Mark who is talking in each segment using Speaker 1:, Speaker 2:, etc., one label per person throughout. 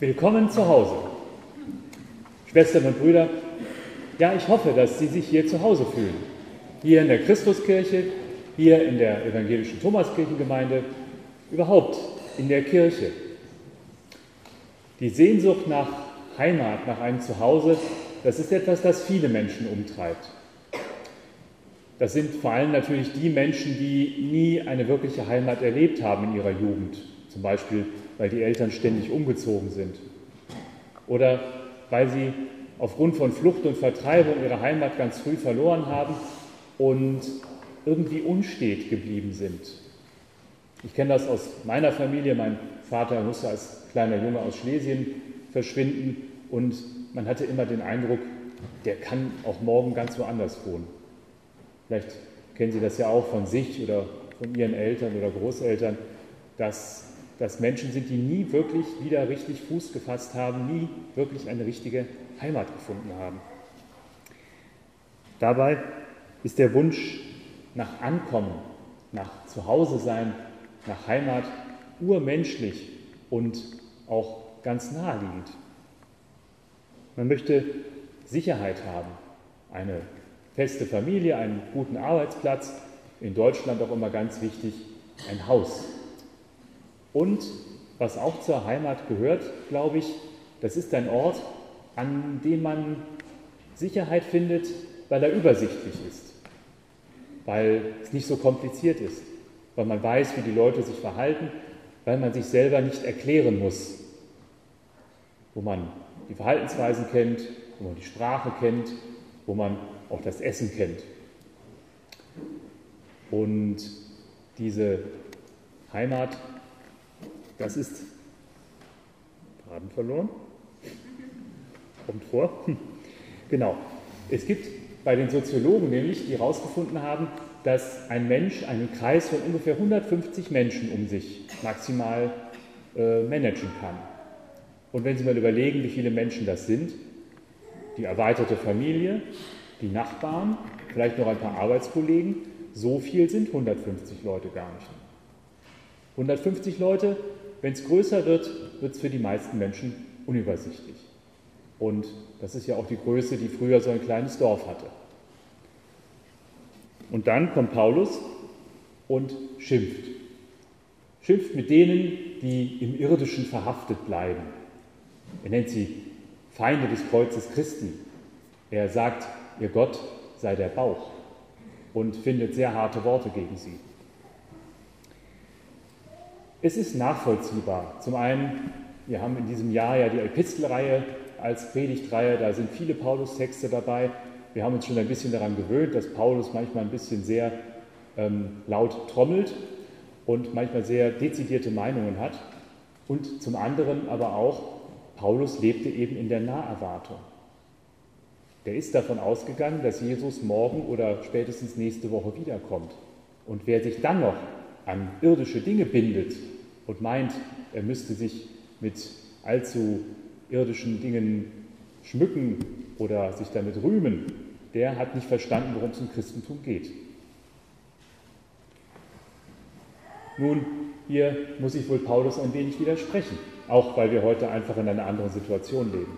Speaker 1: Willkommen zu Hause. Schwestern und Brüder, ja, ich hoffe, dass Sie sich hier zu Hause fühlen. Hier in der Christuskirche, hier in der evangelischen Thomaskirchengemeinde, überhaupt in der Kirche. Die Sehnsucht nach Heimat, nach einem Zuhause, das ist etwas, das viele Menschen umtreibt. Das sind vor allem natürlich die Menschen, die nie eine wirkliche Heimat erlebt haben in ihrer Jugend, zum Beispiel weil die Eltern ständig umgezogen sind oder weil sie aufgrund von Flucht und Vertreibung ihre Heimat ganz früh verloren haben und irgendwie unstet geblieben sind. Ich kenne das aus meiner Familie. Mein Vater musste als kleiner Junge aus Schlesien verschwinden und man hatte immer den Eindruck, der kann auch morgen ganz woanders wohnen. Vielleicht kennen Sie das ja auch von sich oder von Ihren Eltern oder Großeltern, dass das Menschen sind, die nie wirklich wieder richtig Fuß gefasst haben, nie wirklich eine richtige Heimat gefunden haben. Dabei ist der Wunsch nach Ankommen, nach Zuhause sein, nach Heimat urmenschlich und auch ganz naheliegend. Man möchte Sicherheit haben, eine feste Familie, einen guten Arbeitsplatz, in Deutschland auch immer ganz wichtig, ein Haus. Und was auch zur Heimat gehört, glaube ich, das ist ein Ort, an dem man Sicherheit findet, weil er übersichtlich ist, weil es nicht so kompliziert ist, weil man weiß, wie die Leute sich verhalten, weil man sich selber nicht erklären muss, wo man die Verhaltensweisen kennt, wo man die Sprache kennt, wo man auch das Essen kennt. Und diese Heimat, das ist Faden verloren. Kommt vor. Genau. Es gibt bei den Soziologen nämlich, die herausgefunden haben, dass ein Mensch einen Kreis von ungefähr 150 Menschen um sich maximal äh, managen kann. Und wenn Sie mal überlegen, wie viele Menschen das sind, die erweiterte Familie, die Nachbarn, vielleicht noch ein paar Arbeitskollegen, so viel sind 150 Leute gar nicht. 150 Leute, wenn es größer wird, wird es für die meisten Menschen unübersichtlich. Und das ist ja auch die Größe, die früher so ein kleines Dorf hatte. Und dann kommt Paulus und schimpft. Schimpft mit denen, die im Irdischen verhaftet bleiben. Er nennt sie Feinde des Kreuzes Christi. Er sagt, ihr Gott sei der Bauch und findet sehr harte Worte gegen sie. Es ist nachvollziehbar. Zum einen, wir haben in diesem Jahr ja die Epistelreihe als Predigtreihe, da sind viele Paulus-Texte dabei. Wir haben uns schon ein bisschen daran gewöhnt, dass Paulus manchmal ein bisschen sehr ähm, laut trommelt und manchmal sehr dezidierte Meinungen hat. Und zum anderen aber auch, Paulus lebte eben in der Naherwartung. Der ist davon ausgegangen, dass Jesus morgen oder spätestens nächste Woche wiederkommt. Und wer sich dann noch an irdische Dinge bindet und meint, er müsste sich mit allzu irdischen Dingen schmücken oder sich damit rühmen, der hat nicht verstanden, worum es im Christentum geht. Nun, hier muss ich wohl Paulus ein wenig widersprechen, auch weil wir heute einfach in einer anderen Situation leben.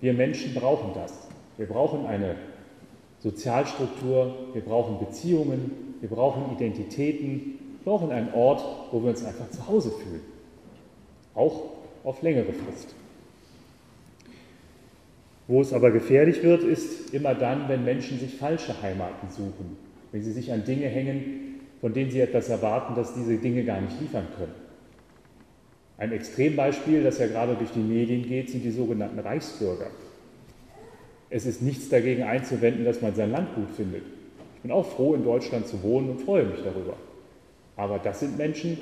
Speaker 1: Wir Menschen brauchen das. Wir brauchen eine Sozialstruktur, wir brauchen Beziehungen, wir brauchen Identitäten, wir brauchen einen Ort, wo wir uns einfach zu Hause fühlen. Auch auf längere Frist. Wo es aber gefährlich wird, ist immer dann, wenn Menschen sich falsche Heimaten suchen, wenn sie sich an Dinge hängen, von denen sie etwas erwarten, dass diese Dinge gar nicht liefern können. Ein Extrembeispiel, das ja gerade durch die Medien geht, sind die sogenannten Reichsbürger. Es ist nichts dagegen einzuwenden, dass man sein Land gut findet. Ich bin auch froh, in Deutschland zu wohnen und freue mich darüber. Aber das sind Menschen,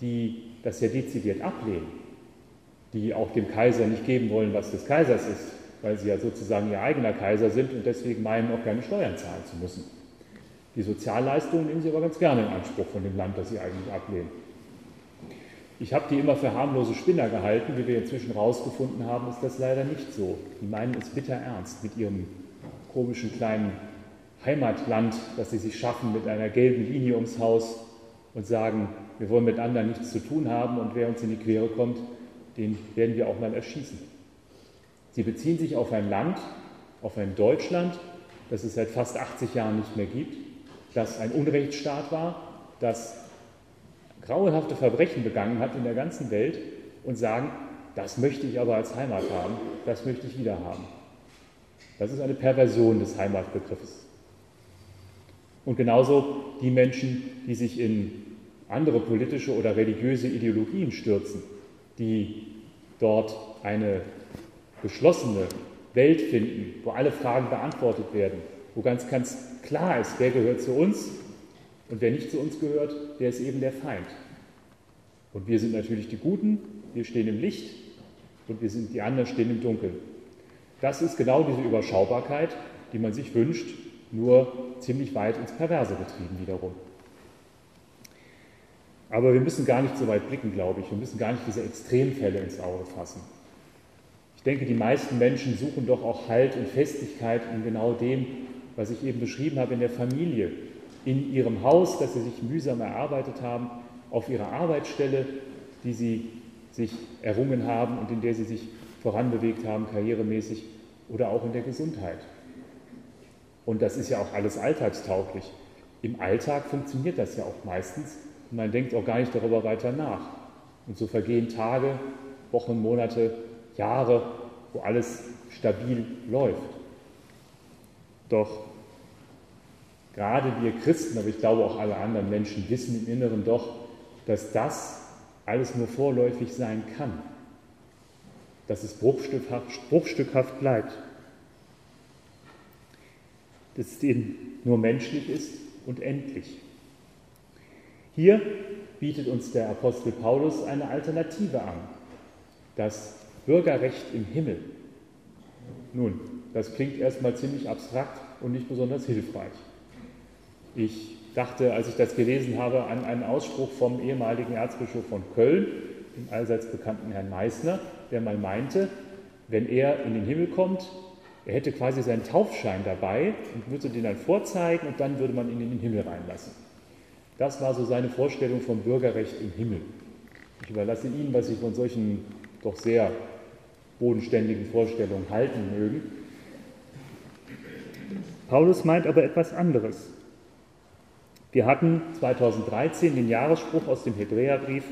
Speaker 1: die das ja dezidiert ablehnen, die auch dem Kaiser nicht geben wollen, was des Kaisers ist, weil sie ja sozusagen ihr eigener Kaiser sind und deswegen meinen, auch keine Steuern zahlen zu müssen. Die Sozialleistungen nehmen sie aber ganz gerne in Anspruch von dem Land, das sie eigentlich ablehnen. Ich habe die immer für harmlose Spinner gehalten. Wie wir inzwischen herausgefunden haben, ist das leider nicht so. Die meinen es bitter ernst mit ihrem komischen kleinen Heimatland, das sie sich schaffen mit einer gelben Linie ums Haus und sagen, wir wollen mit anderen nichts zu tun haben und wer uns in die Quere kommt, den werden wir auch mal erschießen. Sie beziehen sich auf ein Land, auf ein Deutschland, das es seit fast 80 Jahren nicht mehr gibt, das ein Unrechtsstaat war, das grauenhafte Verbrechen begangen hat in der ganzen Welt und sagen, das möchte ich aber als Heimat haben, das möchte ich wieder haben. Das ist eine Perversion des Heimatbegriffes. Und genauso die Menschen, die sich in andere politische oder religiöse Ideologien stürzen, die dort eine geschlossene Welt finden, wo alle Fragen beantwortet werden, wo ganz, ganz klar ist, wer gehört zu uns und wer nicht zu uns gehört, der ist eben der Feind. Und wir sind natürlich die Guten, wir stehen im Licht und wir sind die anderen stehen im Dunkeln. Das ist genau diese Überschaubarkeit, die man sich wünscht, nur ziemlich weit ins Perverse getrieben wiederum. Aber wir müssen gar nicht so weit blicken, glaube ich. Wir müssen gar nicht diese Extremfälle ins Auge fassen. Ich denke, die meisten Menschen suchen doch auch Halt und Festigkeit in genau dem, was ich eben beschrieben habe, in der Familie, in ihrem Haus, das sie sich mühsam erarbeitet haben, auf ihrer Arbeitsstelle, die sie sich errungen haben und in der sie sich voranbewegt haben, karrieremäßig oder auch in der Gesundheit. Und das ist ja auch alles alltagstauglich. Im Alltag funktioniert das ja auch meistens und man denkt auch gar nicht darüber weiter nach. Und so vergehen Tage, Wochen, Monate, Jahre, wo alles stabil läuft. Doch gerade wir Christen, aber ich glaube auch alle anderen Menschen, wissen im Inneren doch, dass das alles nur vorläufig sein kann, dass es bruchstückhaft, bruchstückhaft bleibt, eben nur menschlich ist und endlich. Hier bietet uns der Apostel Paulus eine Alternative an, das Bürgerrecht im Himmel. Nun, das klingt erstmal ziemlich abstrakt und nicht besonders hilfreich. Ich dachte, als ich das gelesen habe, an einen Ausspruch vom ehemaligen Erzbischof von Köln, dem allseits bekannten Herrn Meissner, der mal meinte, wenn er in den Himmel kommt, er hätte quasi seinen Taufschein dabei und würde den dann vorzeigen und dann würde man ihn in den Himmel reinlassen. Das war so seine Vorstellung vom Bürgerrecht im Himmel. Ich überlasse Ihnen, was Sie von solchen doch sehr bodenständigen Vorstellungen halten mögen. Paulus meint aber etwas anderes. Wir hatten 2013 den Jahresspruch aus dem Hebräerbrief,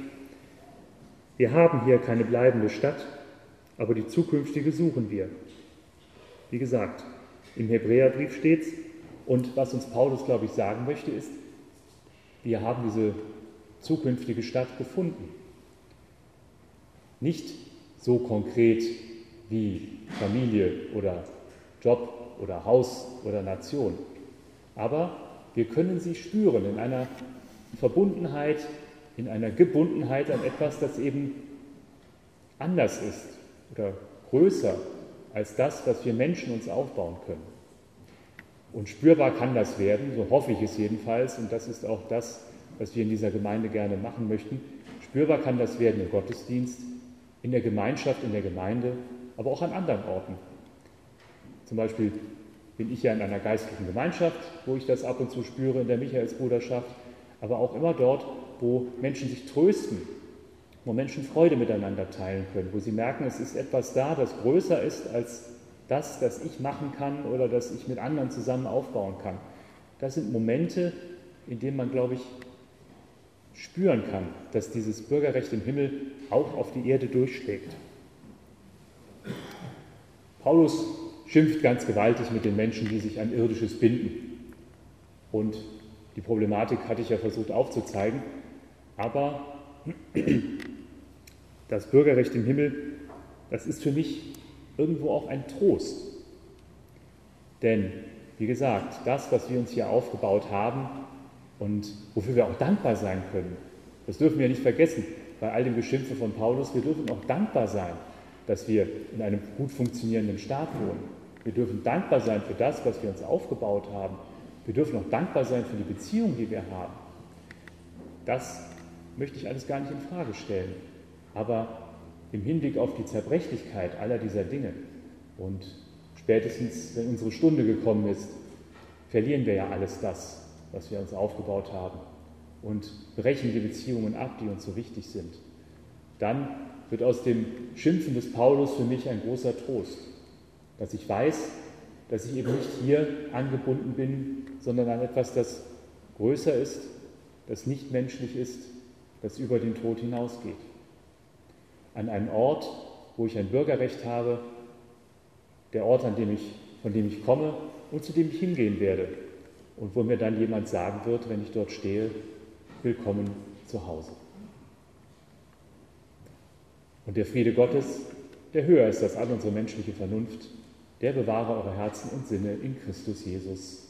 Speaker 1: wir haben hier keine bleibende Stadt, aber die zukünftige suchen wir. Wie gesagt, im Hebräerbrief steht es, und was uns Paulus, glaube ich, sagen möchte, ist, wir haben diese zukünftige Stadt gefunden. Nicht so konkret wie Familie oder Job oder Haus oder Nation, aber wir können sie spüren in einer Verbundenheit, in einer Gebundenheit an etwas, das eben anders ist oder größer als das, was wir Menschen uns aufbauen können. Und spürbar kann das werden, so hoffe ich es jedenfalls, und das ist auch das, was wir in dieser Gemeinde gerne machen möchten. Spürbar kann das werden im Gottesdienst, in der Gemeinschaft, in der Gemeinde, aber auch an anderen Orten. Zum Beispiel bin ich ja in einer geistlichen Gemeinschaft, wo ich das ab und zu spüre, in der Michaelsbruderschaft, aber auch immer dort, wo Menschen sich trösten, wo Menschen Freude miteinander teilen können, wo sie merken, es ist etwas da, das größer ist als das, das ich machen kann oder das ich mit anderen zusammen aufbauen kann. Das sind Momente, in denen man, glaube ich, spüren kann, dass dieses Bürgerrecht im Himmel auch auf die Erde durchschlägt. Paulus schimpft ganz gewaltig mit den Menschen, die sich an irdisches binden. Und die Problematik hatte ich ja versucht aufzuzeigen. Aber das Bürgerrecht im Himmel, das ist für mich irgendwo auch ein Trost. Denn, wie gesagt, das, was wir uns hier aufgebaut haben und wofür wir auch dankbar sein können, das dürfen wir nicht vergessen bei all dem Geschimpfe von Paulus. Wir dürfen auch dankbar sein, dass wir in einem gut funktionierenden Staat wohnen. Wir dürfen dankbar sein für das, was wir uns aufgebaut haben. Wir dürfen auch dankbar sein für die Beziehung, die wir haben. Das möchte ich alles gar nicht in Frage stellen. Aber im Hinblick auf die Zerbrechlichkeit aller dieser Dinge und spätestens, wenn unsere Stunde gekommen ist, verlieren wir ja alles das, was wir uns aufgebaut haben und brechen die Beziehungen ab, die uns so wichtig sind. Dann wird aus dem Schimpfen des Paulus für mich ein großer Trost, dass ich weiß, dass ich eben nicht hier angebunden bin, sondern an etwas, das größer ist, das nicht menschlich ist, das über den Tod hinausgeht. An einen Ort, wo ich ein Bürgerrecht habe, der Ort, an dem ich, von dem ich komme und zu dem ich hingehen werde und wo mir dann jemand sagen wird, wenn ich dort stehe, willkommen zu Hause. Und der Friede Gottes, der höher ist als all unsere menschliche Vernunft, der bewahre eure Herzen und Sinne in Christus Jesus.